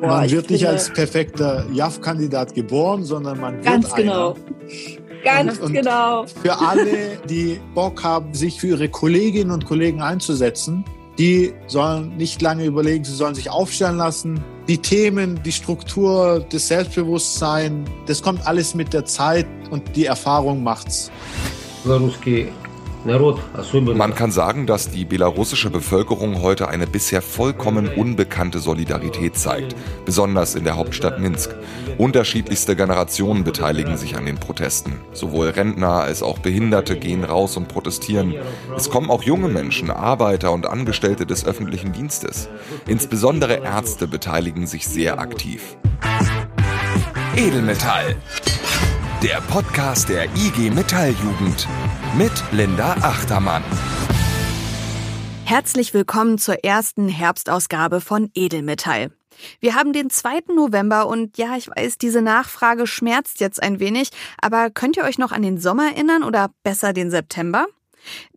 Boah, man wird nicht als perfekter JAF-Kandidat geboren, sondern man wird Ganz genau. Einer. Ganz und, und genau. Für alle, die Bock haben, sich für ihre Kolleginnen und Kollegen einzusetzen, die sollen nicht lange überlegen, sie sollen sich aufstellen lassen. Die Themen, die Struktur, das Selbstbewusstsein, das kommt alles mit der Zeit und die Erfahrung macht's. Man kann sagen, dass die belarussische Bevölkerung heute eine bisher vollkommen unbekannte Solidarität zeigt, besonders in der Hauptstadt Minsk. Unterschiedlichste Generationen beteiligen sich an den Protesten. Sowohl Rentner als auch Behinderte gehen raus und protestieren. Es kommen auch junge Menschen, Arbeiter und Angestellte des öffentlichen Dienstes. Insbesondere Ärzte beteiligen sich sehr aktiv. Edelmetall. Der Podcast der IG Metalljugend mit Linda Achtermann. Herzlich willkommen zur ersten Herbstausgabe von Edelmetall. Wir haben den 2. November und ja, ich weiß, diese Nachfrage schmerzt jetzt ein wenig, aber könnt ihr euch noch an den Sommer erinnern oder besser den September?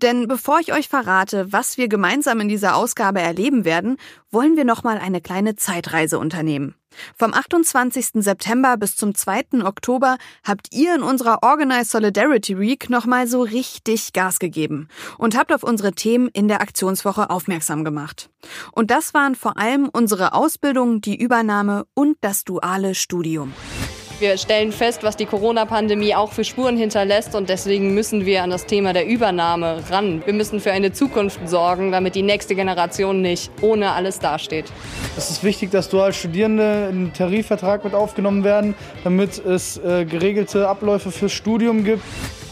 Denn bevor ich euch verrate, was wir gemeinsam in dieser Ausgabe erleben werden, wollen wir nochmal eine kleine Zeitreise unternehmen. Vom 28. September bis zum 2. Oktober habt ihr in unserer Organized Solidarity Week nochmal so richtig Gas gegeben und habt auf unsere Themen in der Aktionswoche aufmerksam gemacht. Und das waren vor allem unsere Ausbildung, die Übernahme und das duale Studium. Wir stellen fest, was die Corona-Pandemie auch für Spuren hinterlässt und deswegen müssen wir an das Thema der Übernahme ran. Wir müssen für eine Zukunft sorgen, damit die nächste Generation nicht ohne alles dasteht. Es ist wichtig, dass dual Studierende in den Tarifvertrag mit aufgenommen werden, damit es äh, geregelte Abläufe fürs Studium gibt.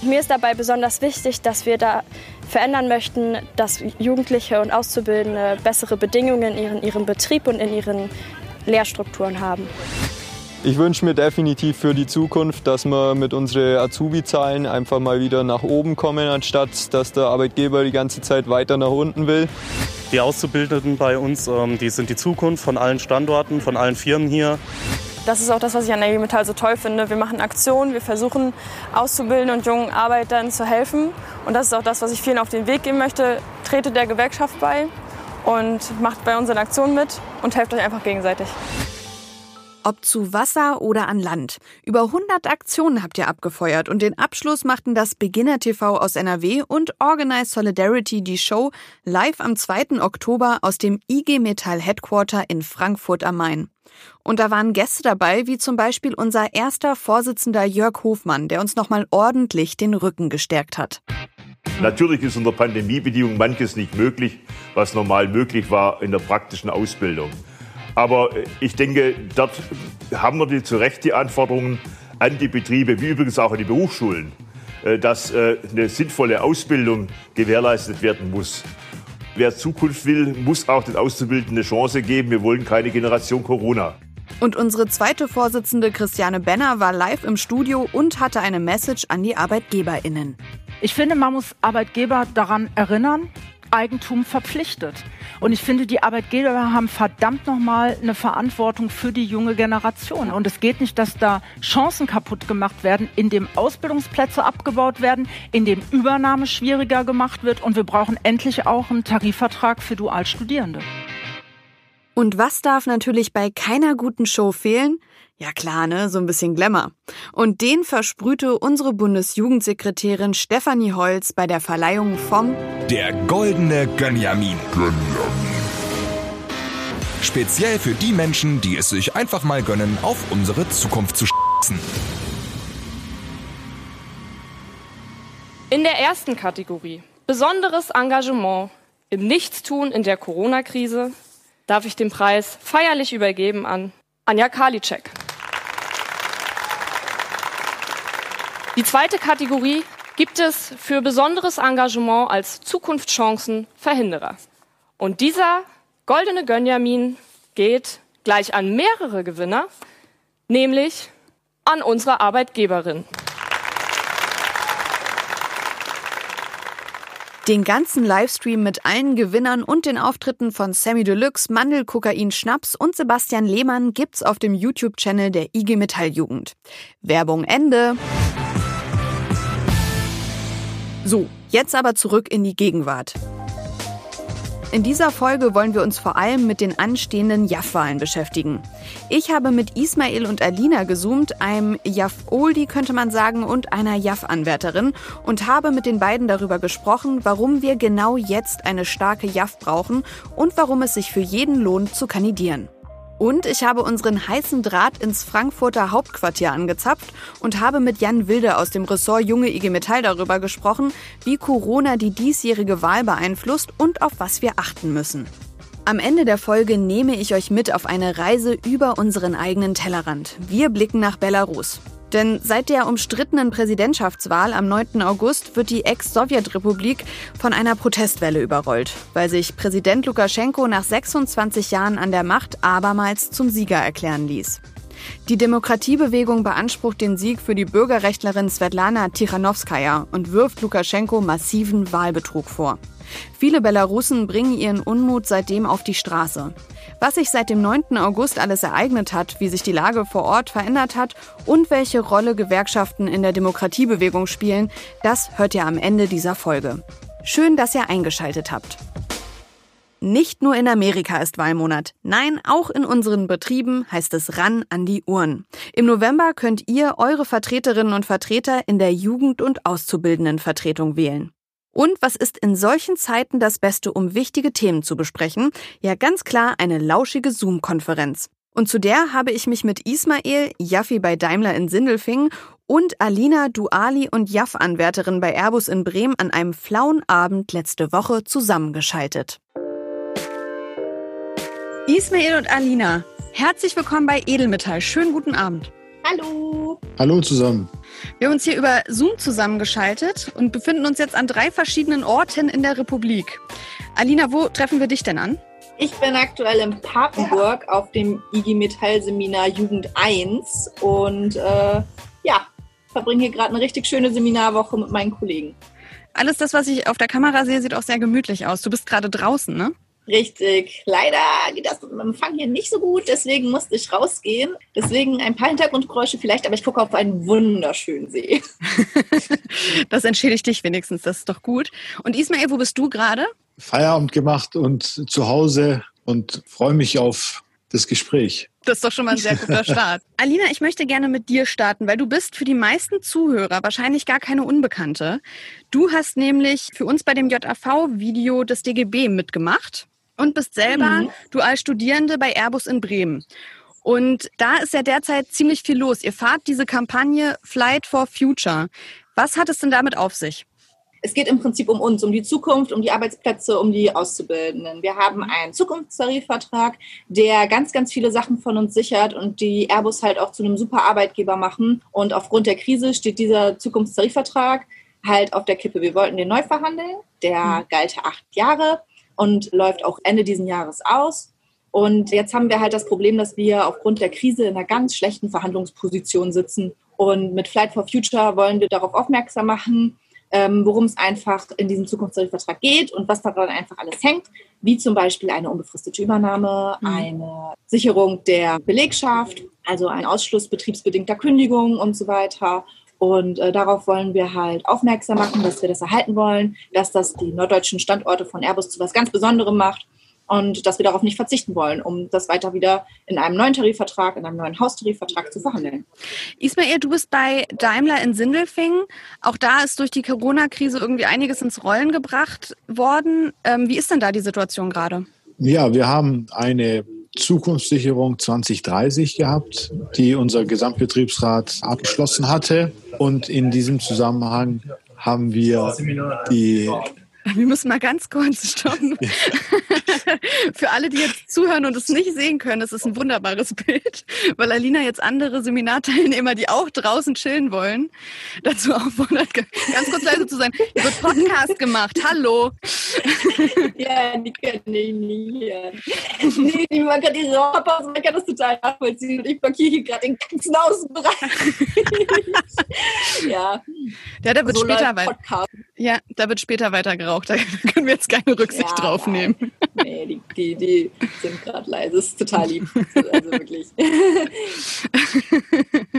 Mir ist dabei besonders wichtig, dass wir da verändern möchten, dass Jugendliche und Auszubildende bessere Bedingungen in ihrem Betrieb und in ihren Lehrstrukturen haben. Ich wünsche mir definitiv für die Zukunft, dass wir mit unseren Azubi-Zahlen einfach mal wieder nach oben kommen, anstatt dass der Arbeitgeber die ganze Zeit weiter nach unten will. Die Auszubildenden bei uns, ähm, die sind die Zukunft von allen Standorten, von allen Firmen hier. Das ist auch das, was ich an der IG Metall so toll finde. Wir machen Aktionen, wir versuchen Auszubildenden und jungen Arbeitern zu helfen. Und das ist auch das, was ich vielen auf den Weg geben möchte. Trete der Gewerkschaft bei und macht bei unseren Aktionen mit und helft euch einfach gegenseitig. Ob zu Wasser oder an Land. Über 100 Aktionen habt ihr abgefeuert und den Abschluss machten das Beginner TV aus NRW und Organized Solidarity die Show live am 2. Oktober aus dem IG Metall Headquarter in Frankfurt am Main. Und da waren Gäste dabei, wie zum Beispiel unser erster Vorsitzender Jörg Hofmann, der uns nochmal ordentlich den Rücken gestärkt hat. Natürlich ist unter Pandemiebedingungen manches nicht möglich, was normal möglich war in der praktischen Ausbildung. Aber ich denke, dort haben wir die, zu Recht die Anforderungen an die Betriebe, wie übrigens auch an die Berufsschulen, äh, dass äh, eine sinnvolle Ausbildung gewährleistet werden muss. Wer Zukunft will, muss auch den Auszubildenden eine Chance geben. Wir wollen keine Generation Corona. Und unsere zweite Vorsitzende Christiane Benner war live im Studio und hatte eine Message an die ArbeitgeberInnen. Ich finde, man muss Arbeitgeber daran erinnern, Eigentum verpflichtet. Und ich finde, die Arbeitgeber haben verdammt nochmal eine Verantwortung für die junge Generation. Und es geht nicht, dass da Chancen kaputt gemacht werden, indem Ausbildungsplätze abgebaut werden, indem Übernahme schwieriger gemacht wird. Und wir brauchen endlich auch einen Tarifvertrag für Dualstudierende. Und was darf natürlich bei keiner guten Show fehlen? Ja klar, ne, so ein bisschen Glamour. Und den versprühte unsere Bundesjugendsekretärin Stefanie Holz bei der Verleihung vom Der goldene Gönjamin. Gönjamin. Speziell für die Menschen, die es sich einfach mal gönnen, auf unsere Zukunft zu schießen. In der ersten Kategorie, besonderes Engagement im Nichtstun in der Corona-Krise, darf ich den Preis feierlich übergeben an Anja Karliczek. Die zweite Kategorie gibt es für besonderes Engagement als Zukunftschancen-Verhinderer. Und dieser goldene Gönjamin geht gleich an mehrere Gewinner, nämlich an unsere Arbeitgeberin. Den ganzen Livestream mit allen Gewinnern und den Auftritten von Sammy Deluxe, Mandel, Kokain, Schnaps und Sebastian Lehmann gibt's auf dem YouTube-Channel der IG Metall Jugend. Werbung Ende. So, jetzt aber zurück in die Gegenwart. In dieser Folge wollen wir uns vor allem mit den anstehenden JAF-Wahlen beschäftigen. Ich habe mit Ismail und Alina gezoomt, einem JAF-Oldie könnte man sagen und einer JAF-Anwärterin und habe mit den beiden darüber gesprochen, warum wir genau jetzt eine starke JAF brauchen und warum es sich für jeden lohnt zu kandidieren. Und ich habe unseren heißen Draht ins Frankfurter Hauptquartier angezapft und habe mit Jan Wilde aus dem Ressort Junge IG Metall darüber gesprochen, wie Corona die diesjährige Wahl beeinflusst und auf was wir achten müssen. Am Ende der Folge nehme ich euch mit auf eine Reise über unseren eigenen Tellerrand. Wir blicken nach Belarus. Denn seit der umstrittenen Präsidentschaftswahl am 9. August wird die Ex-Sowjetrepublik von einer Protestwelle überrollt, weil sich Präsident Lukaschenko nach 26 Jahren an der Macht abermals zum Sieger erklären ließ. Die Demokratiebewegung beansprucht den Sieg für die Bürgerrechtlerin Svetlana Tichanowskaja und wirft Lukaschenko massiven Wahlbetrug vor. Viele Belarusen bringen ihren Unmut seitdem auf die Straße. Was sich seit dem 9. August alles ereignet hat, wie sich die Lage vor Ort verändert hat und welche Rolle Gewerkschaften in der Demokratiebewegung spielen, das hört ihr am Ende dieser Folge. Schön, dass ihr eingeschaltet habt. Nicht nur in Amerika ist Wahlmonat. Nein, auch in unseren Betrieben heißt es ran an die Uhren. Im November könnt ihr eure Vertreterinnen und Vertreter in der Jugend- und Auszubildendenvertretung wählen. Und was ist in solchen Zeiten das Beste, um wichtige Themen zu besprechen? Ja, ganz klar eine lauschige Zoom-Konferenz. Und zu der habe ich mich mit Ismail, Jaffi bei Daimler in Sindelfingen und Alina Duali und Jaff-Anwärterin bei Airbus in Bremen an einem flauen Abend letzte Woche zusammengeschaltet. Ismail und Alina, herzlich willkommen bei Edelmetall. Schönen guten Abend. Hallo. Hallo zusammen. Wir haben uns hier über Zoom zusammengeschaltet und befinden uns jetzt an drei verschiedenen Orten in der Republik. Alina, wo treffen wir dich denn an? Ich bin aktuell in Papenburg auf dem IG Metall Seminar Jugend 1 und äh, ja, verbringe hier gerade eine richtig schöne Seminarwoche mit meinen Kollegen. Alles das, was ich auf der Kamera sehe, sieht auch sehr gemütlich aus. Du bist gerade draußen, ne? Richtig. Leider geht das mit dem Empfang hier nicht so gut, deswegen musste ich rausgehen. Deswegen ein paar Hintergrundgeräusche vielleicht, aber ich gucke auf einen wunderschönen See. das entschädigt dich wenigstens, das ist doch gut. Und Ismail, wo bist du gerade? Feierabend gemacht und zu Hause und freue mich auf das Gespräch. Das ist doch schon mal ein sehr guter Start. Alina, ich möchte gerne mit dir starten, weil du bist für die meisten Zuhörer wahrscheinlich gar keine Unbekannte. Du hast nämlich für uns bei dem JAV-Video des DGB mitgemacht und bist selber mhm. dual Studierende bei Airbus in Bremen. Und da ist ja derzeit ziemlich viel los. Ihr fahrt diese Kampagne Flight for Future. Was hat es denn damit auf sich? Es geht im Prinzip um uns, um die Zukunft, um die Arbeitsplätze, um die Auszubildenden. Wir haben einen Zukunftstarifvertrag, der ganz, ganz viele Sachen von uns sichert und die Airbus halt auch zu einem super Arbeitgeber machen. Und aufgrund der Krise steht dieser Zukunftstarifvertrag halt auf der Kippe. Wir wollten den neu verhandeln. Der mhm. galte acht Jahre und läuft auch Ende diesen Jahres aus. Und jetzt haben wir halt das Problem, dass wir aufgrund der Krise in einer ganz schlechten Verhandlungsposition sitzen. Und mit Flight for Future wollen wir darauf aufmerksam machen, ähm, worum es einfach in diesem Zukunftstarifvertrag geht und was daran einfach alles hängt, wie zum Beispiel eine unbefristete Übernahme, mhm. eine Sicherung der Belegschaft, also ein Ausschluss betriebsbedingter Kündigung und so weiter. Und äh, darauf wollen wir halt aufmerksam machen, dass wir das erhalten wollen, dass das die norddeutschen Standorte von Airbus zu was ganz Besonderem macht und dass wir darauf nicht verzichten wollen, um das weiter wieder in einem neuen Tarifvertrag, in einem neuen Haustarifvertrag zu verhandeln. Ismail, du bist bei Daimler in Sindelfingen. Auch da ist durch die Corona-Krise irgendwie einiges ins Rollen gebracht worden. Ähm, wie ist denn da die Situation gerade? Ja, wir haben eine Zukunftssicherung 2030 gehabt, die unser Gesamtbetriebsrat abgeschlossen hatte. Und in diesem Zusammenhang haben wir die wir müssen mal ganz kurz stoppen. Ja. Für alle, die jetzt zuhören und es nicht sehen können, es ist ein wunderbares Bild, weil Alina jetzt andere Seminarteilnehmer, die auch draußen chillen wollen, dazu auffordert, ganz kurz leise zu sein. Hier wird Podcast gemacht. Hallo. Ja, die können ich nicht hören. Nee, die man kann die Raucherpause, man kann das total nachvollziehen. Und ich blockiere hier gerade den ganzen Außenbereich. ja. Ja, da wird so später weiter. Ja, da wird später weiter geraucht. Da können wir jetzt keine Rücksicht ja, drauf nehmen. Nee, die, die, die sind gerade leise. Das ist total lieb. Also wirklich.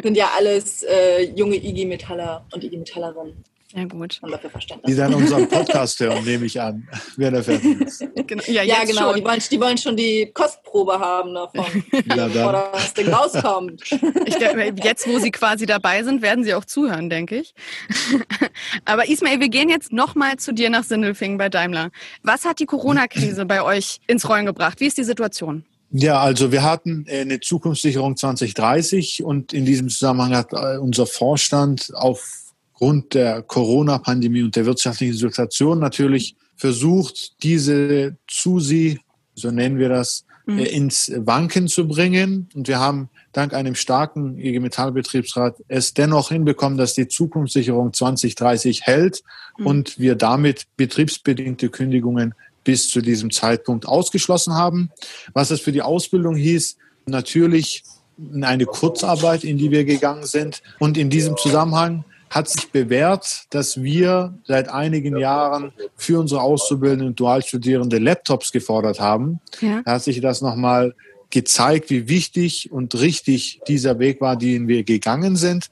sind ja alles äh, junge IG-Metaller und IG-Metallerinnen. Ja, gut. Und dafür Verständnis. Die dann unseren Podcast hören, nehme ich an, wer der fertig ist. Genau. Ja, Ja, genau. schon. Die wollen, die wollen schon die Kostprobe haben davon, Ja, bevor das Ding rauskommt. Ich denke, jetzt, wo Sie quasi dabei sind, werden Sie auch zuhören, denke ich. Aber Ismail, wir gehen jetzt nochmal zu dir nach Sindelfingen bei Daimler. Was hat die Corona-Krise bei euch ins Rollen gebracht? Wie ist die Situation? Ja, also wir hatten äh, eine Zukunftssicherung 2030 und in diesem Zusammenhang hat äh, unser Vorstand aufgrund der Corona-Pandemie und der wirtschaftlichen Situation natürlich versucht, diese Zusi, so nennen wir das, äh, ins Wanken zu bringen. Und wir haben dank einem starken IG Metallbetriebsrat es dennoch hinbekommen, dass die Zukunftssicherung 2030 hält und wir damit betriebsbedingte Kündigungen bis zu diesem Zeitpunkt ausgeschlossen haben. Was es für die Ausbildung hieß, natürlich eine Kurzarbeit, in die wir gegangen sind. Und in diesem Zusammenhang hat sich bewährt, dass wir seit einigen Jahren für unsere Auszubildenden und Dualstudierende Laptops gefordert haben. Ja. Da hat sich das nochmal gezeigt, wie wichtig und richtig dieser Weg war, den wir gegangen sind.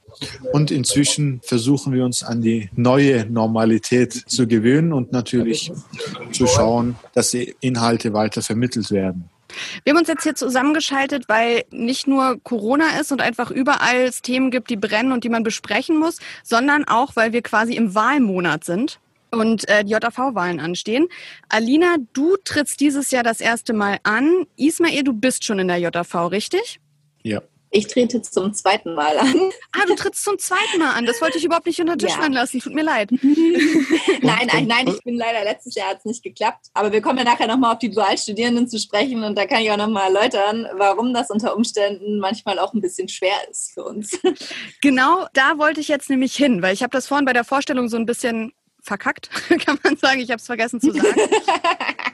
Und inzwischen versuchen wir uns an die neue Normalität zu gewöhnen und natürlich zu schauen, dass die Inhalte weiter vermittelt werden. Wir haben uns jetzt hier zusammengeschaltet, weil nicht nur Corona ist und einfach überall es Themen gibt, die brennen und die man besprechen muss, sondern auch, weil wir quasi im Wahlmonat sind und äh, die JAV-Wahlen anstehen. Alina, du trittst dieses Jahr das erste Mal an. Ismail, du bist schon in der JAV, richtig? Ja. Ich trete zum zweiten Mal an. Ah, du trittst zum zweiten Mal an. Das wollte ich überhaupt nicht unter den Tisch Ja. fallen lassen. Tut mir leid. Nein, nein, nein, ich bin leider letztes Jahr hat es nicht geklappt. Aber wir kommen ja nachher nochmal auf die Dualstudierenden zu sprechen und da kann ich auch nochmal erläutern, warum das unter Umständen manchmal auch ein bisschen schwer ist für uns. Genau, da wollte ich jetzt nämlich hin, weil ich habe das vorhin bei der Vorstellung so ein bisschen verkackt, kann man sagen. Ich habe es vergessen zu sagen.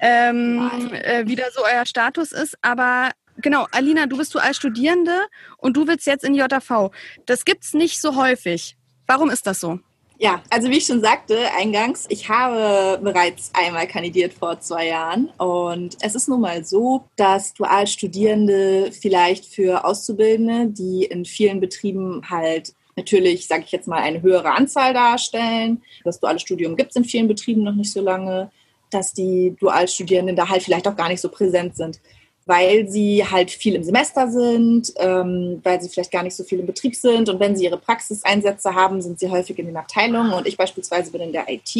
ähm, äh, wie da so euer Status ist. Aber genau, Alina, du bist du als Studierende und du willst jetzt in JV. Das gibt's nicht so häufig. Warum ist das so? Ja, also wie ich schon sagte eingangs, ich habe bereits einmal kandidiert vor zwei Jahren und es ist nun mal so, dass Dualstudierende vielleicht für Auszubildende, die in vielen Betrieben halt natürlich, sage ich jetzt mal, eine höhere Anzahl darstellen. Das duale Studium gibt es in vielen Betrieben noch nicht so lange, dass die Dualstudierenden da halt vielleicht auch gar nicht so präsent sind weil sie halt viel im Semester sind, ähm, weil sie vielleicht gar nicht so viel im Betrieb sind. Und wenn sie ihre Praxiseinsätze haben, sind sie häufig in den Abteilungen. Und ich beispielsweise bin in der IT.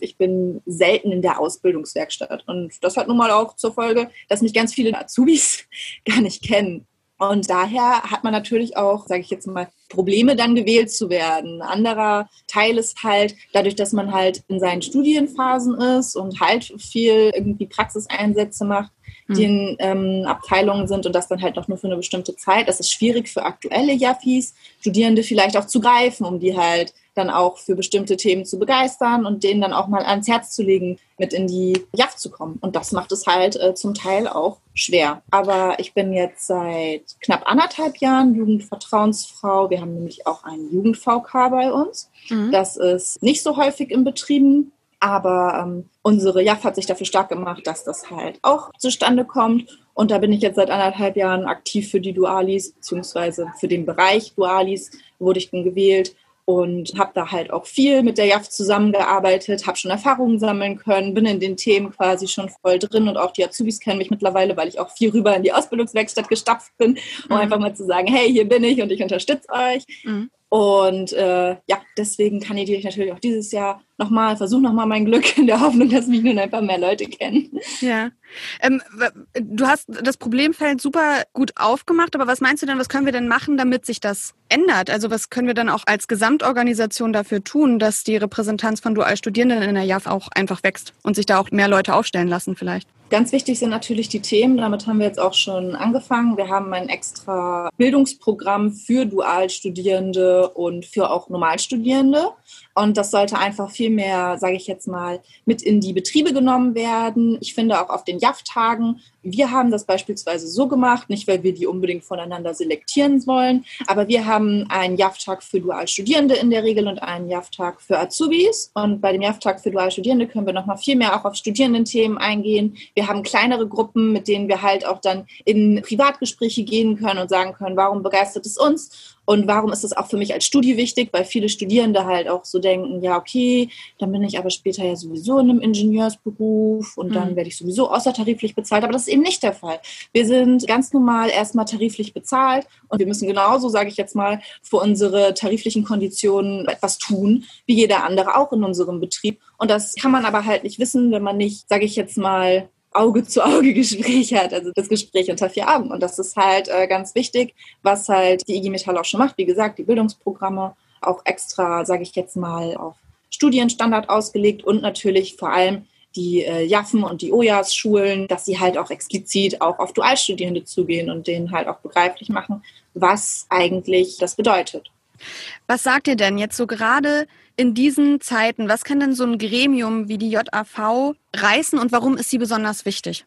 Ich bin selten in der Ausbildungswerkstatt. Und das hat nun mal auch zur Folge, dass mich ganz viele Azubis gar nicht kennen. Und daher hat man natürlich auch, sage ich jetzt mal, Probleme dann gewählt zu werden. Ein anderer Teil ist halt, dadurch, dass man halt in seinen Studienphasen ist und halt viel irgendwie Praxiseinsätze macht, die in ähm, Abteilungen sind und das dann halt auch nur für eine bestimmte Zeit. Das ist schwierig für aktuelle Jaffis, Studierende vielleicht auch zu greifen, um die halt dann auch für bestimmte Themen zu begeistern und denen dann auch mal ans Herz zu legen, mit in die Jaff zu kommen. Und das macht es halt äh, zum Teil auch schwer. Aber ich bin jetzt seit knapp anderthalb Jahren Jugendvertrauensfrau. Wir haben nämlich auch einen Jugend-VK bei uns. Das ist nicht so häufig in Betrieben. Aber ähm, unsere JAF hat sich dafür stark gemacht, dass das halt auch zustande kommt. Und da bin ich jetzt seit anderthalb Jahren aktiv für die Dualis, beziehungsweise für den Bereich Dualis wurde ich dann gewählt und habe da halt auch viel mit der JAF zusammengearbeitet, habe schon Erfahrungen sammeln können, bin in den Themen quasi schon voll drin und auch die Azubis kennen mich mittlerweile, weil ich auch viel rüber in die Ausbildungswerkstatt gestapft bin, um Mhm. einfach mal zu sagen, hey, hier bin ich und ich unterstütze euch. Mhm. Und äh, ja, deswegen kandidiere ich natürlich auch dieses Jahr nochmal, versuche nochmal mein Glück in der Hoffnung, dass mich nun ein paar mehr Leute kennen. Ja. Ähm, du hast das Problemfeld super gut aufgemacht, aber was meinst du denn, was können wir denn machen, damit sich das ändert? Also was können wir dann auch als Gesamtorganisation dafür tun, dass die Repräsentanz von Dualstudierenden in der JAF auch einfach wächst und sich da auch mehr Leute aufstellen lassen vielleicht? Ganz wichtig sind natürlich die Themen. Damit haben wir jetzt auch schon angefangen. Wir haben ein extra Bildungsprogramm für Dualstudierende und für auch Normalstudierende. Und das sollte einfach viel mehr, sage ich jetzt mal, mit in die Betriebe genommen werden. Ich finde auch auf den JAF-Tagen, wir haben das beispielsweise so gemacht, nicht weil wir die unbedingt voneinander selektieren wollen, aber wir haben einen JAF-Tag für Dualstudierende in der Regel und einen JAF-Tag für Azubis. Und bei dem JAF-Tag für Dualstudierende können wir nochmal viel mehr auch auf Studierendenthemen eingehen. Wir haben kleinere Gruppen, mit denen wir halt auch dann in Privatgespräche gehen können und sagen können, warum begeistert es uns? Und warum ist das auch für mich als Studie wichtig? Weil viele Studierende halt auch so denken, ja, okay, dann bin ich aber später ja sowieso in einem Ingenieursberuf und dann mhm. werde ich sowieso außertariflich bezahlt. Aber das ist eben nicht der Fall. Wir sind ganz normal erstmal tariflich bezahlt und wir müssen genauso, sage ich jetzt mal, für unsere tariflichen Konditionen etwas tun, wie jeder andere auch in unserem Betrieb. Und das kann man aber halt nicht wissen, wenn man nicht, sage ich jetzt mal, Auge-zu-Auge-Gespräch hat, also das Gespräch unter vier Augen. Und das ist halt äh, ganz wichtig, was halt die IG Metall auch schon macht. Wie gesagt, die Bildungsprogramme auch extra, sage ich jetzt mal, auf Studienstandard ausgelegt und natürlich vor allem die äh, Jaffen und die Ojas schulen, dass sie halt auch explizit auch auf Dualstudierende zugehen und denen halt auch begreiflich machen, was eigentlich das bedeutet. Was sagt ihr denn jetzt so gerade in diesen Zeiten? Was kann denn so ein Gremium wie die JAV reißen und warum ist sie besonders wichtig?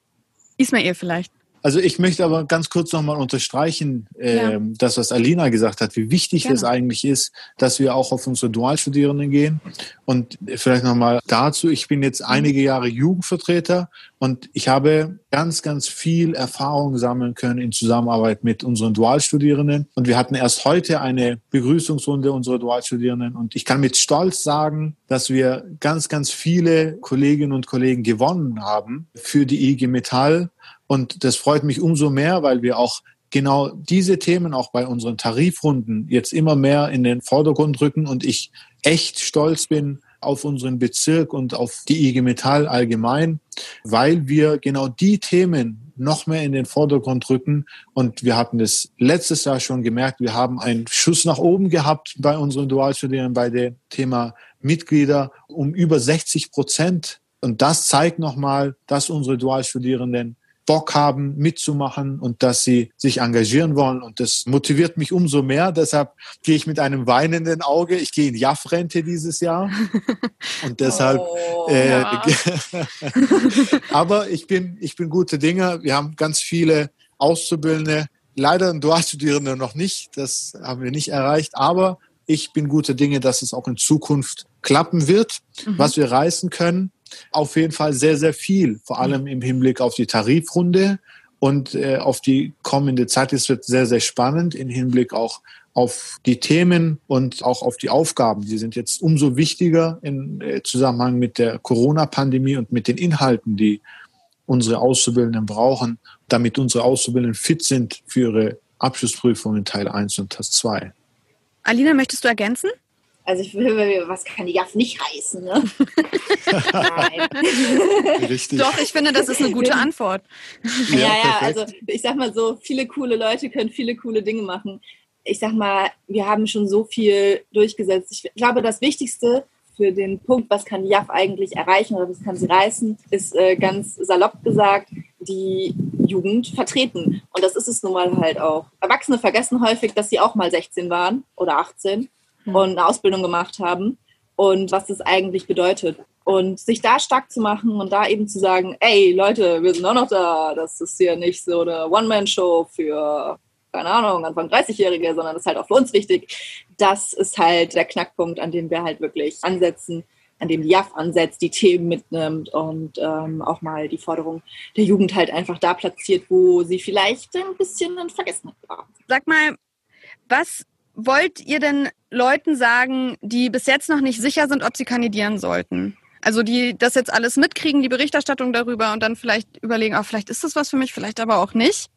Ismail vielleicht. Also ich möchte aber ganz kurz nochmal unterstreichen, äh, ja. das, was Alina gesagt hat, wie wichtig Gerne. es eigentlich ist, dass wir auch auf unsere Dualstudierenden gehen. Und vielleicht nochmal dazu, ich bin jetzt einige Jahre Jugendvertreter und ich habe ganz, ganz viel Erfahrung sammeln können in Zusammenarbeit mit unseren Dualstudierenden. Und wir hatten erst heute eine Begrüßungsrunde unserer Dualstudierenden. Und ich kann mit Stolz sagen, dass wir ganz, ganz viele Kolleginnen und Kollegen gewonnen haben für die IG Metall und das freut mich umso mehr, weil wir auch genau diese Themen auch bei unseren Tarifrunden jetzt immer mehr in den Vordergrund rücken und ich echt stolz bin auf unseren Bezirk und auf die IG Metall allgemein, weil wir genau die Themen noch mehr in den Vordergrund rücken. Und wir hatten das letztes Jahr schon gemerkt, wir haben einen Schuss nach oben gehabt bei unseren Dualstudierenden bei dem Thema Mitglieder um über 60 Prozent. Und das zeigt nochmal, dass unsere Dualstudierenden Bock haben, mitzumachen und dass sie sich engagieren wollen. Und das motiviert mich umso mehr. Deshalb gehe ich mit einem weinenden Auge. Ich gehe in Jaff-Rente dieses Jahr. Und deshalb. Oh, äh, ja. aber ich bin, ich bin gute Dinge. Wir haben ganz viele Auszubildende. Leider ein Dualstudierende noch nicht. Das haben wir nicht erreicht. Aber ich bin gute Dinge, dass es auch in Zukunft klappen wird, mhm. was wir reißen können auf jeden Fall sehr, sehr viel, vor allem im Hinblick auf die Tarifrunde und äh, auf die kommende Zeit. Es wird sehr, sehr spannend im Hinblick auch auf die Themen und auch auf die Aufgaben. Die sind jetzt umso wichtiger im äh, Zusammenhang mit der Corona-Pandemie und mit den Inhalten, die unsere Auszubildenden brauchen, damit unsere Auszubildenden fit sind für ihre Abschlussprüfungen Teil 1 und Teil 2. Alina, möchtest du ergänzen? Also ich will, was kann die Jaff nicht reißen, ne? Nein. Richtig. Doch, ich finde, das ist eine gute Antwort. Ja, ja, ja also ich sag mal so, viele coole Leute können viele coole Dinge machen. Ich sag mal, wir haben schon so viel durchgesetzt. Ich glaube, das Wichtigste für den Punkt, was kann die JAF eigentlich erreichen oder was kann sie reißen, ist äh, ganz salopp gesagt, die Jugend vertreten. Und das ist es nun mal halt auch. Erwachsene vergessen häufig, dass sie auch mal 16 waren oder 18 mhm. und eine Ausbildung gemacht haben und was das eigentlich bedeutet. Und sich da stark zu machen und da eben zu sagen, ey Leute, wir sind auch noch da, das ist hier nicht so eine One-Man-Show für, keine Ahnung, Anfang 30-Jährige, sondern das ist halt auch für uns wichtig. Das ist halt der Knackpunkt, an dem wir halt wirklich ansetzen, an dem die JAF ansetzt, die Themen mitnimmt und ähm, auch mal die Forderung der Jugend halt einfach da platziert, wo sie vielleicht ein bisschen in Vergessenheit war. Sag mal, was wollt ihr denn Leuten sagen, die bis jetzt noch nicht sicher sind, ob sie kandidieren sollten? Also die das jetzt alles mitkriegen, die Berichterstattung darüber und dann vielleicht überlegen, oh, vielleicht ist das was für mich, vielleicht aber auch nicht.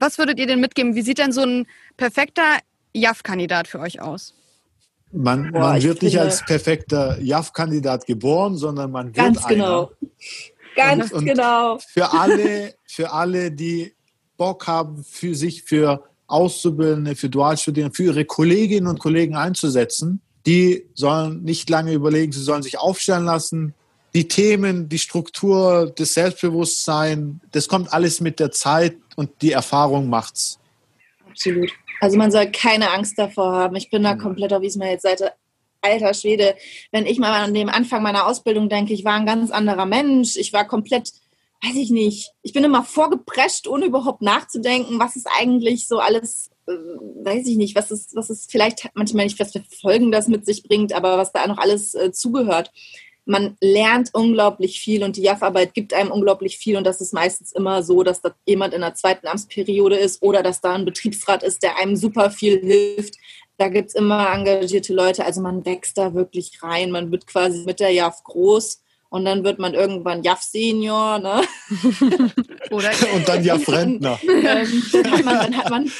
Was würdet ihr denn mitgeben? Wie sieht denn so ein perfekter JAF-Kandidat für euch aus? Man, Boah, man wird nicht als perfekter JAF-Kandidat geboren, sondern man wird Ganz genau. Einer. Ganz und, und genau. Für alle, für alle, die Bock haben, für sich für Auszubildende, für Dualstudierende, für ihre Kolleginnen und Kollegen einzusetzen. Die sollen nicht lange überlegen, sie sollen sich aufstellen lassen. Die Themen, die Struktur, das Selbstbewusstsein, das kommt alles mit der Zeit und die Erfahrung macht's. Absolut. Also man soll keine Angst davor haben. Ich bin da komplett auf Ismails Seite. Alter Schwede, wenn ich mal an den Anfang meiner Ausbildung denke, ich war ein ganz anderer Mensch. Ich war komplett weiß ich nicht, ich bin immer vorgeprescht, ohne überhaupt nachzudenken, was ist eigentlich so alles, äh, weiß ich nicht, was ist, was ist vielleicht manchmal nicht, was für Folgen das mit sich bringt, aber was da noch alles äh, zugehört. man lernt unglaublich viel und die JAF-Arbeit gibt einem unglaublich viel und das ist meistens immer so, dass da jemand in der zweiten Amtsperiode ist oder dass da ein Betriebsrat ist, der einem super viel hilft. Da gibt es immer engagierte Leute, also man wächst da wirklich rein, man wird quasi mit der JAF groß und dann wird man irgendwann JAF Senior, ne? Oder und dann JAF Rentner. ähm, dann, hat man, dann hat man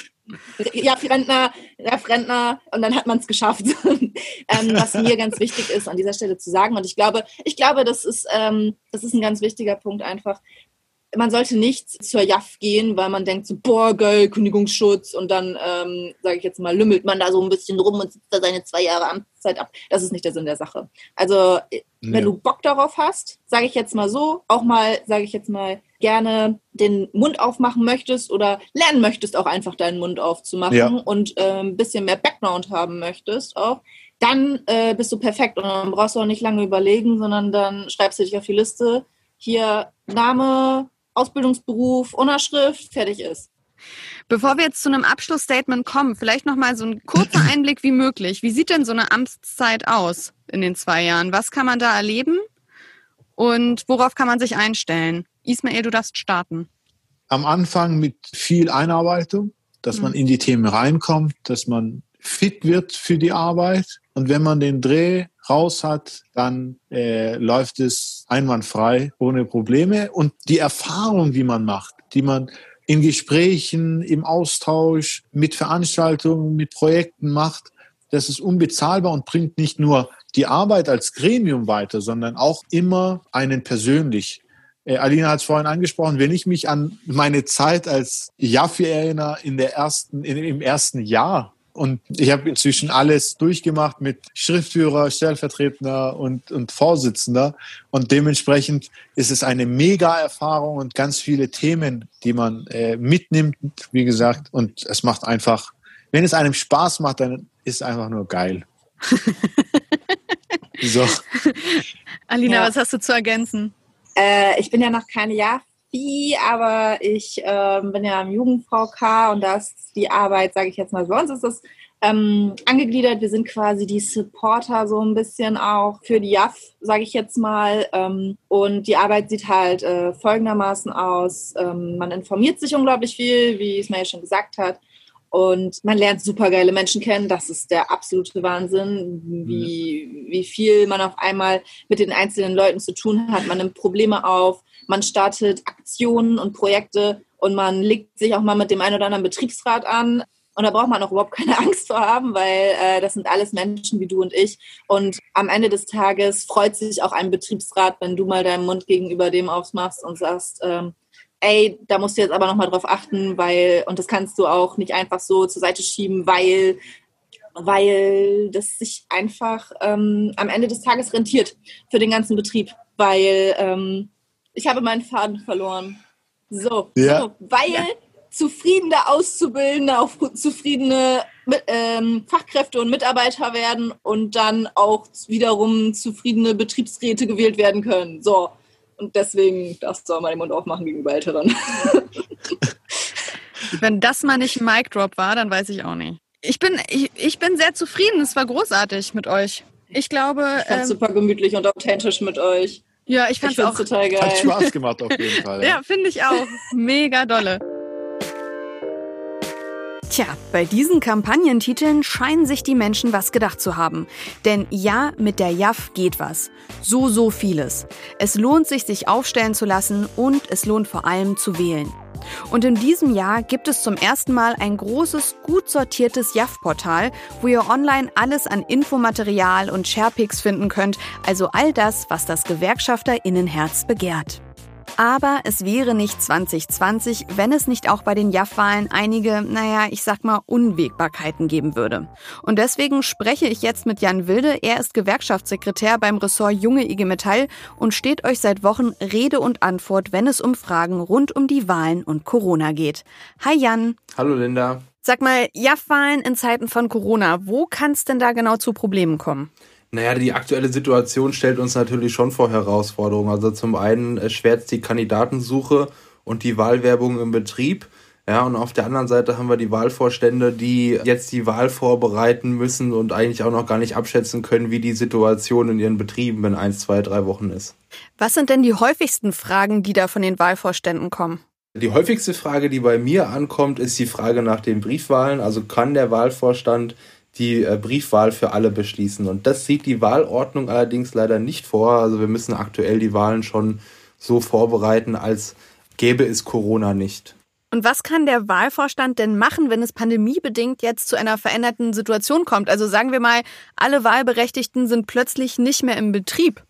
ja, Rentner, ja, Rentner und dann hat man es geschafft. ähm, was mir ganz wichtig ist, an dieser Stelle zu sagen. Und ich glaube, ich glaube, das ist, ähm, das ist ein ganz wichtiger Punkt einfach. Man sollte nicht zur JAF gehen, weil man denkt so, boah, geil, Kündigungsschutz und dann, ähm, sage ich jetzt mal, lümmelt man da so ein bisschen rum und sitzt da seine zwei Jahre Amtszeit ab. Das ist nicht der Sinn der Sache. Also, wenn ja. du Bock darauf hast, sage ich jetzt mal so, auch mal, sage ich jetzt mal, gerne den Mund aufmachen möchtest oder lernen möchtest, auch einfach deinen Mund aufzumachen ja. und äh, ein bisschen mehr Background haben möchtest auch, dann äh, bist du perfekt und dann brauchst du auch nicht lange überlegen, sondern dann schreibst du dich auf die Liste. Hier Name, Ausbildungsberuf, Unterschrift, fertig ist. Bevor wir jetzt zu einem Abschlussstatement kommen, vielleicht noch mal so ein kurzer Einblick wie möglich. Wie sieht denn so eine Amtszeit aus in den zwei Jahren? Was kann man da erleben und worauf kann man sich einstellen? Ismail, du darfst starten. Am Anfang mit viel Einarbeitung, dass man mhm. in die Themen reinkommt, dass man fit wird für die Arbeit. Und wenn man den Dreh raus hat, dann äh, läuft es einwandfrei, ohne Probleme. Und die Erfahrung, die man macht, die man in Gesprächen, im Austausch, mit Veranstaltungen, mit Projekten macht, das ist unbezahlbar und bringt nicht nur die Arbeit als Gremium weiter, sondern auch immer einen persönlich. Äh, Alina hat es vorhin angesprochen, wenn ich mich an meine Zeit als Jaffi erinnere in der ersten, in, im ersten Jahr, und ich habe inzwischen alles durchgemacht mit Schriftführer, Stellvertreter und, und Vorsitzender. Und dementsprechend ist es eine Mega-Erfahrung und ganz viele Themen, die man äh, mitnimmt, wie gesagt. Und es macht einfach, wenn es einem Spaß macht, dann ist es einfach nur geil. so. Alina, ja. was hast du zu ergänzen? Äh, ich bin ja noch keine Jahrvieh, aber ich äh, bin ja im Jugend-VK und da ist die Arbeit, sage ich jetzt mal, bei uns ist das ähm, angegliedert. Wir sind quasi die Supporter so ein bisschen auch für die JAF, sage ich jetzt mal. Ähm, und die Arbeit sieht halt äh, folgendermaßen aus. Ähm, man informiert sich unglaublich viel, wie es mir ja schon gesagt hat. Und man lernt super geile Menschen kennen. Das ist der absolute Wahnsinn, wie, wie viel man auf einmal mit den einzelnen Leuten zu tun hat. Man nimmt Probleme auf, man startet Aktionen und Projekte und man legt sich auch mal mit dem einen oder anderen Betriebsrat an. Und da braucht man auch überhaupt keine Angst vor haben, weil äh, das sind alles Menschen wie du und ich. Und am Ende des Tages freut sich auch ein Betriebsrat, wenn du mal deinen Mund gegenüber dem aufmachst und sagst, ähm, ey, da musst du jetzt aber nochmal drauf achten, weil, und das kannst du auch nicht einfach so zur Seite schieben, weil, weil das sich einfach ähm, am Ende des Tages rentiert für den ganzen Betrieb, weil ähm, ich habe meinen Faden verloren. So, ja. so weil ja. zufriedene Auszubildende auch zufriedene ähm, Fachkräfte und Mitarbeiter werden und dann auch wiederum zufriedene Betriebsräte gewählt werden können. So, und deswegen darfst du auch mal den Mund aufmachen gegenüber Älteren. Wenn das mal nicht ein Mic Drop war, dann weiß ich auch nicht. Ich bin, ich, ich bin sehr zufrieden. Es war großartig mit euch. Ich glaube. Ich fand's ähm, super gemütlich und authentisch mit euch. Ja, ich fand's, ich auch total geil. Hat Spaß gemacht auf jeden Fall. Ja, ja finde ich auch. Mega dolle. Tja, bei diesen Kampagnentiteln scheinen sich die Menschen was gedacht zu haben. Denn ja, mit der JAF geht was. So, so vieles. Es lohnt sich, sich aufstellen zu lassen und es lohnt vor allem zu wählen. Und in diesem Jahr gibt es zum ersten Mal ein großes, gut sortiertes JAF-Portal, wo ihr online alles an Infomaterial und Sharepics finden könnt, also all das, was das Gewerkschafterinnenherz begehrt. Aber es wäre nicht 2020, wenn es nicht auch bei den JAF-Wahlen einige, naja, ich sag mal, Unwägbarkeiten geben würde. Und deswegen spreche ich jetzt mit Jan Wilde. Er ist Gewerkschaftssekretär beim Ressort Junge IG Metall und steht euch seit Wochen Rede und Antwort, wenn es um Fragen rund um die Wahlen und Corona geht. Hi Jan. Hallo Linda. Sag mal, JAF-Wahlen in Zeiten von Corona, wo kann es denn da genau zu Problemen kommen? Naja, die aktuelle Situation stellt uns natürlich schon vor Herausforderungen. Also zum einen erschwert die Kandidatensuche und die Wahlwerbung im Betrieb. Ja, und auf der anderen Seite haben wir die Wahlvorstände, die jetzt die Wahl vorbereiten müssen und eigentlich auch noch gar nicht abschätzen können, wie die Situation in ihren Betrieben in eins, zwei, drei Wochen ist. Was sind denn die häufigsten Fragen, die da von den Wahlvorständen kommen? Die häufigste Frage, die bei mir ankommt, ist die Frage nach den Briefwahlen. Also kann der Wahlvorstand die äh, Briefwahl für alle beschließen? Und das sieht die Wahlordnung allerdings leider nicht vor. Also wir müssen aktuell die Wahlen schon so vorbereiten, als gäbe es Corona nicht. Und was kann der Wahlvorstand denn machen, wenn es pandemiebedingt jetzt zu einer veränderten Situation kommt? Also sagen wir mal, alle Wahlberechtigten sind plötzlich nicht mehr im Betrieb.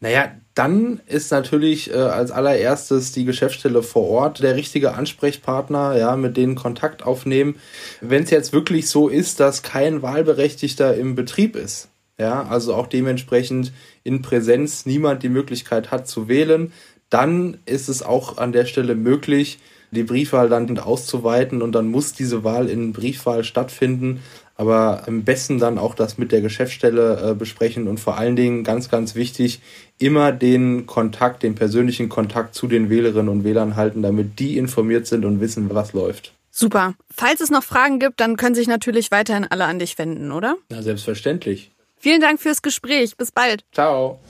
Naja, dann ist natürlich äh, als allererstes die Geschäftsstelle vor Ort der richtige Ansprechpartner, ja, mit denen Kontakt aufnehmen. Wenn es jetzt wirklich so ist, dass kein Wahlberechtigter im Betrieb ist, ja, also auch dementsprechend in Präsenz niemand die Möglichkeit hat zu wählen, dann ist es auch an der Stelle möglich, die Briefwahl dann auszuweiten und dann muss diese Wahl in Briefwahl stattfinden. Aber am besten dann auch das mit der Geschäftsstelle äh, besprechen und vor allen Dingen ganz, ganz wichtig, immer den Kontakt, den persönlichen Kontakt zu den Wählerinnen und Wählern halten, damit die informiert sind und wissen, was läuft. Super. Falls es noch Fragen gibt, dann können sich natürlich weiterhin alle an dich wenden, oder? Na, selbstverständlich. Vielen Dank fürs Gespräch. Bis bald. Ciao.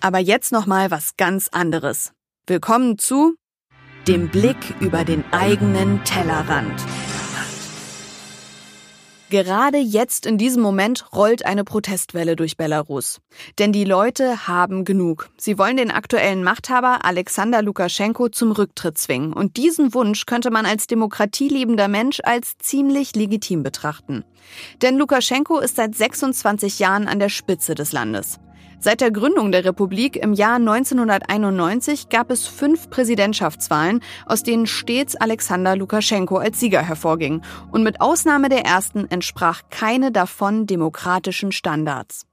Aber jetzt noch mal was ganz anderes. Willkommen zu dem Blick über den eigenen Tellerrand. Gerade jetzt in diesem Moment rollt eine Protestwelle durch Belarus. Denn die Leute haben genug. Sie wollen den aktuellen Machthaber Alexander Lukaschenko zum Rücktritt zwingen. Und diesen Wunsch könnte man als demokratieliebender Mensch als ziemlich legitim betrachten. Denn Lukaschenko ist seit 26 Jahren an der Spitze des Landes. Seit der Gründung der Republik im Jahr 1991 gab es fünf Präsidentschaftswahlen, aus denen stets Alexander Lukaschenko als Sieger hervorging. Und mit Ausnahme der ersten entsprach keine davon demokratischen Standards.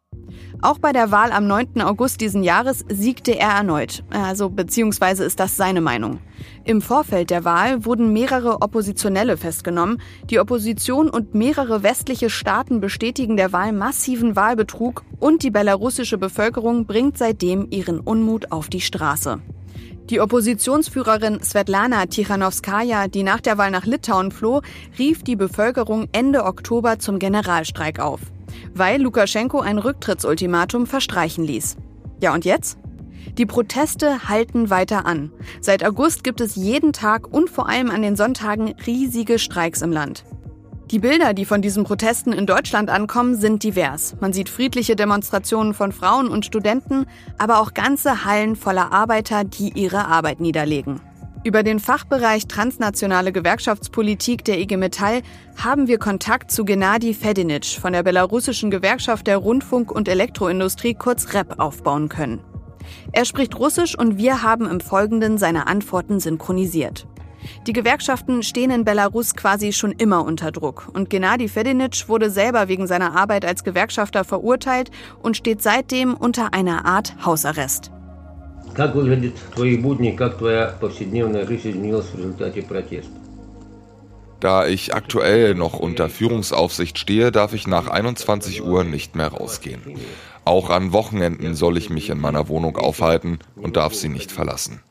Auch bei der Wahl am 9. August diesen Jahres siegte er erneut. Also beziehungsweise ist das seine Meinung. Im Vorfeld der Wahl wurden mehrere Oppositionelle festgenommen. Die Opposition und mehrere westliche Staaten bestätigen der Wahl massiven Wahlbetrug und die belarussische Bevölkerung bringt seitdem ihren Unmut auf die Straße. Die Oppositionsführerin Svetlana Tichanowskaja, die nach der Wahl nach Litauen floh, rief die Bevölkerung Ende Oktober zum Generalstreik auf weil Lukaschenko ein Rücktrittsultimatum verstreichen ließ. Ja und jetzt? Die Proteste halten weiter an. Seit August gibt es jeden Tag und vor allem an den Sonntagen riesige Streiks im Land. Die Bilder, die von diesen Protesten in Deutschland ankommen, sind divers. Man sieht friedliche Demonstrationen von Frauen und Studenten, aber auch ganze Hallen voller Arbeiter, die ihre Arbeit niederlegen. Über den Fachbereich Transnationale Gewerkschaftspolitik der IG Metall haben wir Kontakt zu Gennady Fedinic von der belarussischen Gewerkschaft der Rundfunk- und Elektroindustrie kurz REP aufbauen können. Er spricht Russisch und wir haben im Folgenden seine Antworten synchronisiert. Die Gewerkschaften stehen in Belarus quasi schon immer unter Druck und Gennady Fedinic wurde selber wegen seiner Arbeit als Gewerkschafter verurteilt und steht seitdem unter einer Art Hausarrest. Как выглядят твои будни, как твоя повседневная жизнь изменилась в результате протеста? Da ich aktuell noch unter Führungsaufsicht stehe, darf ich nach 21 Uhr nicht mehr rausgehen. Auch an Wochenenden soll ich mich in meiner Wohnung aufhalten und darf sie nicht verlassen.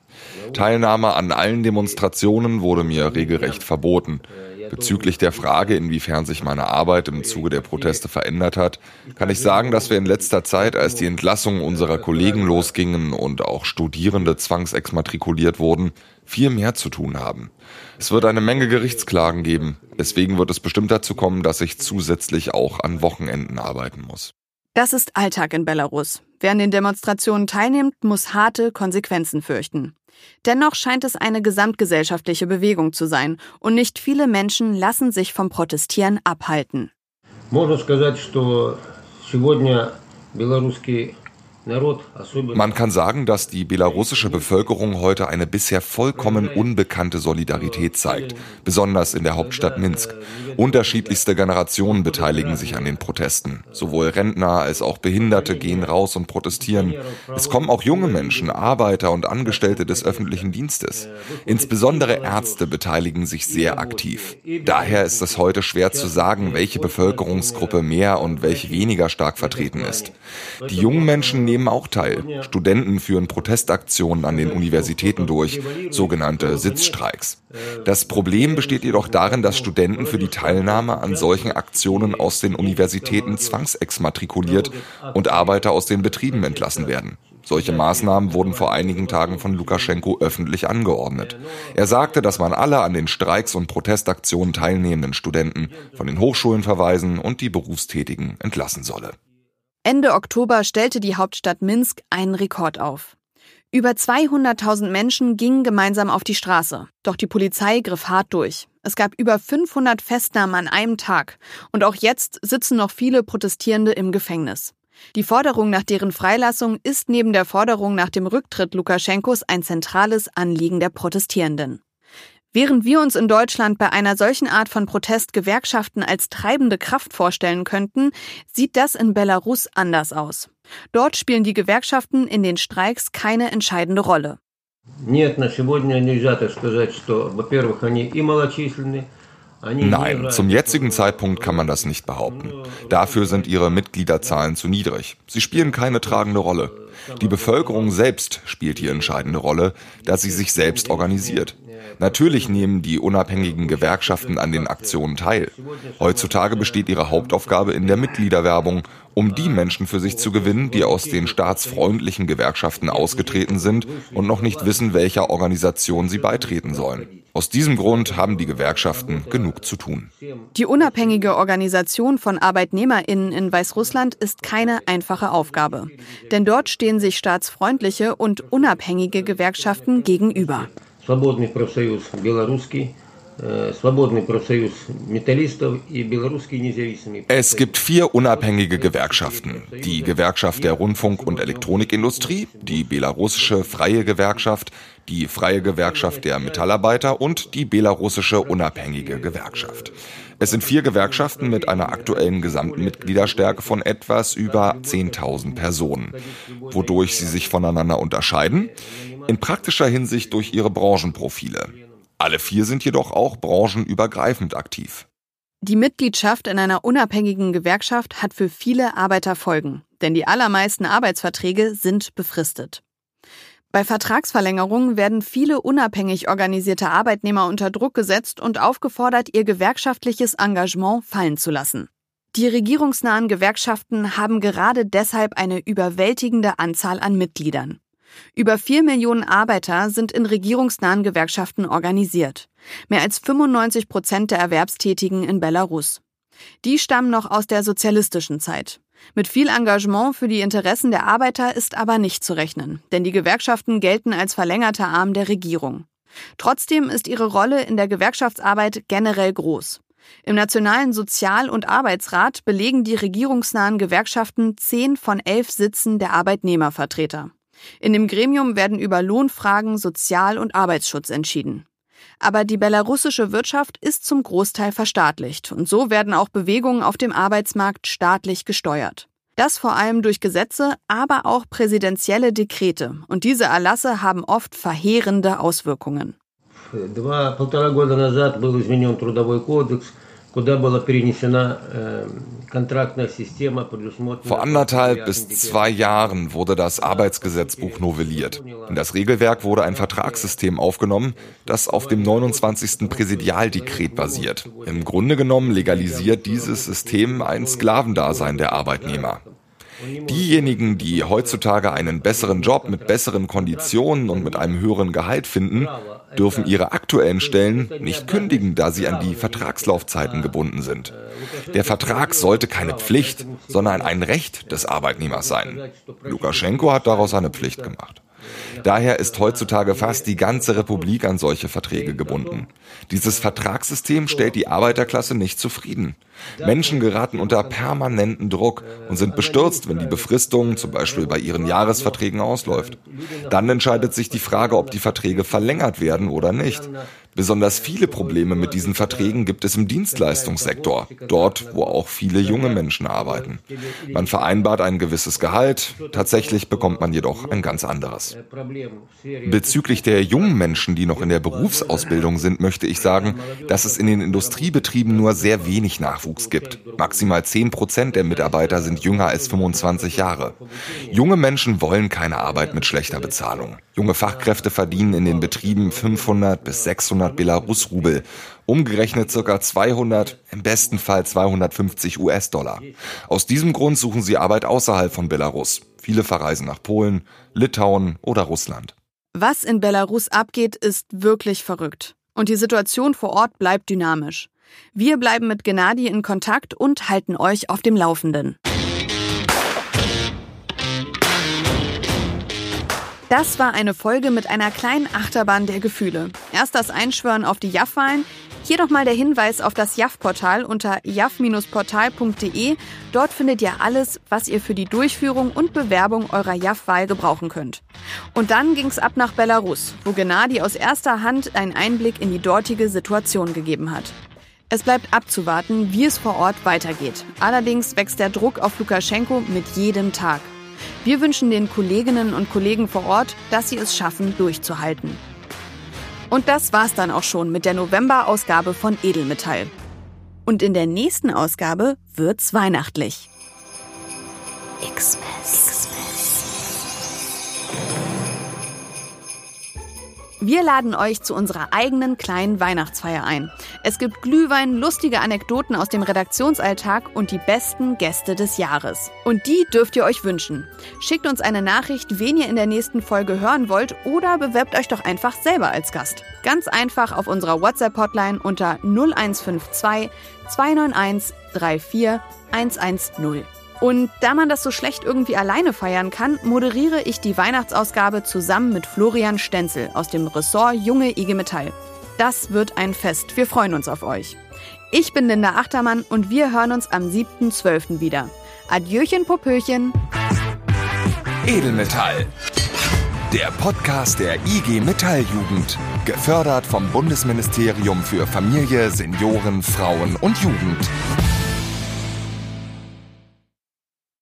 Teilnahme an allen Demonstrationen wurde mir regelrecht verboten. Bezüglich der Frage, inwiefern sich meine Arbeit im Zuge der Proteste verändert hat, kann ich sagen, dass wir in letzter Zeit, als die Entlassungen unserer Kollegen losgingen und auch Studierende zwangsexmatrikuliert wurden, viel mehr zu tun haben. Es wird eine Menge Gerichtsklagen geben. Deswegen wird es bestimmt dazu kommen, dass ich zusätzlich auch an Wochenenden arbeiten muss. Das ist Alltag in Belarus. Wer an den Demonstrationen teilnimmt, muss harte Konsequenzen fürchten. Dennoch scheint es eine gesamtgesellschaftliche Bewegung zu sein und nicht viele Menschen lassen sich vom Protestieren abhalten. Можно сказать, что сегодня белорусский man kann sagen, dass die belarussische Bevölkerung heute eine bisher vollkommen unbekannte Solidarität zeigt, besonders in der Hauptstadt Minsk. Unterschiedlichste Generationen beteiligen sich an den Protesten. Sowohl Rentner als auch Behinderte gehen raus und protestieren. Es kommen auch junge Menschen, Arbeiter und Angestellte des öffentlichen Dienstes. Insbesondere Ärzte beteiligen sich sehr aktiv. Daher ist es heute schwer zu sagen, welche Bevölkerungsgruppe mehr und welche weniger stark vertreten ist. Die jungen Menschen nehmen nehmen auch teil. Studenten führen Protestaktionen an den Universitäten durch, sogenannte Sitzstreiks. Das Problem besteht jedoch darin, dass Studenten für die Teilnahme an solchen Aktionen aus den Universitäten zwangsexmatrikuliert und Arbeiter aus den Betrieben entlassen werden. Solche Maßnahmen wurden vor einigen Tagen von Lukaschenko öffentlich angeordnet. Er sagte, dass man alle an den Streiks und Protestaktionen teilnehmenden Studenten von den Hochschulen verweisen und die Berufstätigen entlassen solle. Ende Oktober stellte die Hauptstadt Minsk einen Rekord auf. Über 200.000 Menschen gingen gemeinsam auf die Straße. Doch die Polizei griff hart durch. Es gab über 500 Festnahmen an einem Tag. Und auch jetzt sitzen noch viele Protestierende im Gefängnis. Die Forderung nach deren Freilassung ist neben der Forderung nach dem Rücktritt Lukaschenkos ein zentrales Anliegen der Protestierenden. Während wir uns in Deutschland bei einer solchen Art von Protest Gewerkschaften als treibende Kraft vorstellen könnten, sieht das in Belarus anders aus. Dort spielen die Gewerkschaften in den Streiks keine entscheidende Rolle. Nein, zum jetzigen Zeitpunkt kann man das nicht behaupten. Dafür sind ihre Mitgliederzahlen zu niedrig. Sie spielen keine tragende Rolle. Die Bevölkerung selbst spielt die entscheidende Rolle, da sie sich selbst organisiert. Natürlich nehmen die unabhängigen Gewerkschaften an den Aktionen teil. Heutzutage besteht ihre Hauptaufgabe in der Mitgliederwerbung, um die Menschen für sich zu gewinnen, die aus den staatsfreundlichen Gewerkschaften ausgetreten sind und noch nicht wissen, welcher Organisation sie beitreten sollen. Aus diesem Grund haben die Gewerkschaften genug zu tun. Die unabhängige Organisation von Arbeitnehmerinnen in Weißrussland ist keine einfache Aufgabe. Denn dort stehen sich staatsfreundliche und unabhängige Gewerkschaften gegenüber Свободный профсоюз белорусский, э, Свободный профсоюз металлистов и Белорусский независимый. Es gibt vier unabhängige Gewerkschaften. Die Gewerkschaft der Rundfunk- und Elektronikindustrie, die belarussische Freie Gewerkschaft, die Freie Gewerkschaft der Metallarbeiter und die belarussische Unabhängige Gewerkschaft. Es sind vier Gewerkschaften mit einer aktuellen gesamten Mitgliederstärke von etwas über 10.000 Personen. Wodurch sie sich voneinander unterscheiden? In praktischer Hinsicht durch ihre Branchenprofile. Alle vier sind jedoch auch branchenübergreifend aktiv. Die Mitgliedschaft in einer unabhängigen Gewerkschaft hat für viele Arbeiter Folgen, denn die allermeisten Arbeitsverträge sind befristet. Bei Vertragsverlängerungen werden viele unabhängig organisierte Arbeitnehmer unter Druck gesetzt und aufgefordert, ihr gewerkschaftliches Engagement fallen zu lassen. Die regierungsnahen Gewerkschaften haben gerade deshalb eine überwältigende Anzahl an Mitgliedern. Über vier Millionen Arbeiter sind in regierungsnahen Gewerkschaften organisiert. Mehr als 95 Prozent der Erwerbstätigen in Belarus. Die stammen noch aus der sozialistischen Zeit. Mit viel Engagement für die Interessen der Arbeiter ist aber nicht zu rechnen, denn die Gewerkschaften gelten als verlängerter Arm der Regierung. Trotzdem ist ihre Rolle in der Gewerkschaftsarbeit generell groß. Im Nationalen Sozial- und Arbeitsrat belegen die regierungsnahen Gewerkschaften zehn von elf Sitzen der Arbeitnehmervertreter. In dem Gremium werden über Lohnfragen, Sozial- und Arbeitsschutz entschieden. Aber die belarussische Wirtschaft ist zum Großteil verstaatlicht und so werden auch Bewegungen auf dem Arbeitsmarkt staatlich gesteuert. Das vor allem durch Gesetze, aber auch präsidentielle Dekrete. Und diese Erlasse haben oft verheerende Auswirkungen. Zwei, vor anderthalb bis zwei Jahren wurde das Arbeitsgesetzbuch novelliert. In das Regelwerk wurde ein Vertragssystem aufgenommen, das auf dem 29. Präsidialdekret basiert. Im Grunde genommen legalisiert dieses System ein Sklavendasein der Arbeitnehmer. Diejenigen, die heutzutage einen besseren Job mit besseren Konditionen und mit einem höheren Gehalt finden, dürfen ihre aktuellen Stellen nicht kündigen, da sie an die Vertragslaufzeiten gebunden sind. Der Vertrag sollte keine Pflicht, sondern ein Recht des Arbeitnehmers sein. Lukaschenko hat daraus eine Pflicht gemacht. Daher ist heutzutage fast die ganze Republik an solche Verträge gebunden. Dieses Vertragssystem stellt die Arbeiterklasse nicht zufrieden. Menschen geraten unter permanenten Druck und sind bestürzt, wenn die Befristung zum Beispiel bei ihren Jahresverträgen ausläuft. Dann entscheidet sich die Frage, ob die Verträge verlängert werden oder nicht. Besonders viele Probleme mit diesen Verträgen gibt es im Dienstleistungssektor, dort, wo auch viele junge Menschen arbeiten. Man vereinbart ein gewisses Gehalt, tatsächlich bekommt man jedoch ein ganz anderes. Bezüglich der jungen Menschen, die noch in der Berufsausbildung sind, möchte ich sagen, dass es in den Industriebetrieben nur sehr wenig Nachwuchs gibt. Maximal 10 Prozent der Mitarbeiter sind jünger als 25 Jahre. Junge Menschen wollen keine Arbeit mit schlechter Bezahlung. Junge Fachkräfte verdienen in den Betrieben 500 bis 600 Belarus-Rubel, umgerechnet ca. 200, im besten Fall 250 US-Dollar. Aus diesem Grund suchen sie Arbeit außerhalb von Belarus. Viele verreisen nach Polen, Litauen oder Russland. Was in Belarus abgeht, ist wirklich verrückt. Und die Situation vor Ort bleibt dynamisch. Wir bleiben mit Gennady in Kontakt und halten euch auf dem Laufenden. Das war eine Folge mit einer kleinen Achterbahn der Gefühle. Erst das Einschwören auf die JAF-Wahlen, hier nochmal der Hinweis auf das JAF-Portal unter jaf-portal.de. Dort findet ihr alles, was ihr für die Durchführung und Bewerbung eurer JAF-Wahl gebrauchen könnt. Und dann ging's ab nach Belarus, wo Gennady aus erster Hand einen Einblick in die dortige Situation gegeben hat. Es bleibt abzuwarten, wie es vor Ort weitergeht. Allerdings wächst der Druck auf Lukaschenko mit jedem Tag. Wir wünschen den Kolleginnen und Kollegen vor Ort, dass sie es schaffen, durchzuhalten. Und das war's dann auch schon mit der November-Ausgabe von Edelmetall. Und in der nächsten Ausgabe wird's weihnachtlich. Xmas. Wir laden euch zu unserer eigenen kleinen Weihnachtsfeier ein. Es gibt Glühwein, lustige Anekdoten aus dem Redaktionsalltag und die besten Gäste des Jahres. Und die dürft ihr euch wünschen. Schickt uns eine Nachricht, wen ihr in der nächsten Folge hören wollt oder bewerbt euch doch einfach selber als Gast. Ganz einfach auf unserer WhatsApp-Hotline unter 0152 291 34 110. Und da man das so schlecht irgendwie alleine feiern kann, moderiere ich die Weihnachtsausgabe zusammen mit Florian Stenzel aus dem Ressort Junge IG Metall. Das wird ein Fest. Wir freuen uns auf euch. Ich bin Linda Achtermann und wir hören uns am 7.12. wieder. Adieuchen, Popöchen. Edelmetall. Der Podcast der IG Metalljugend. Gefördert vom Bundesministerium für Familie, Senioren, Frauen und Jugend.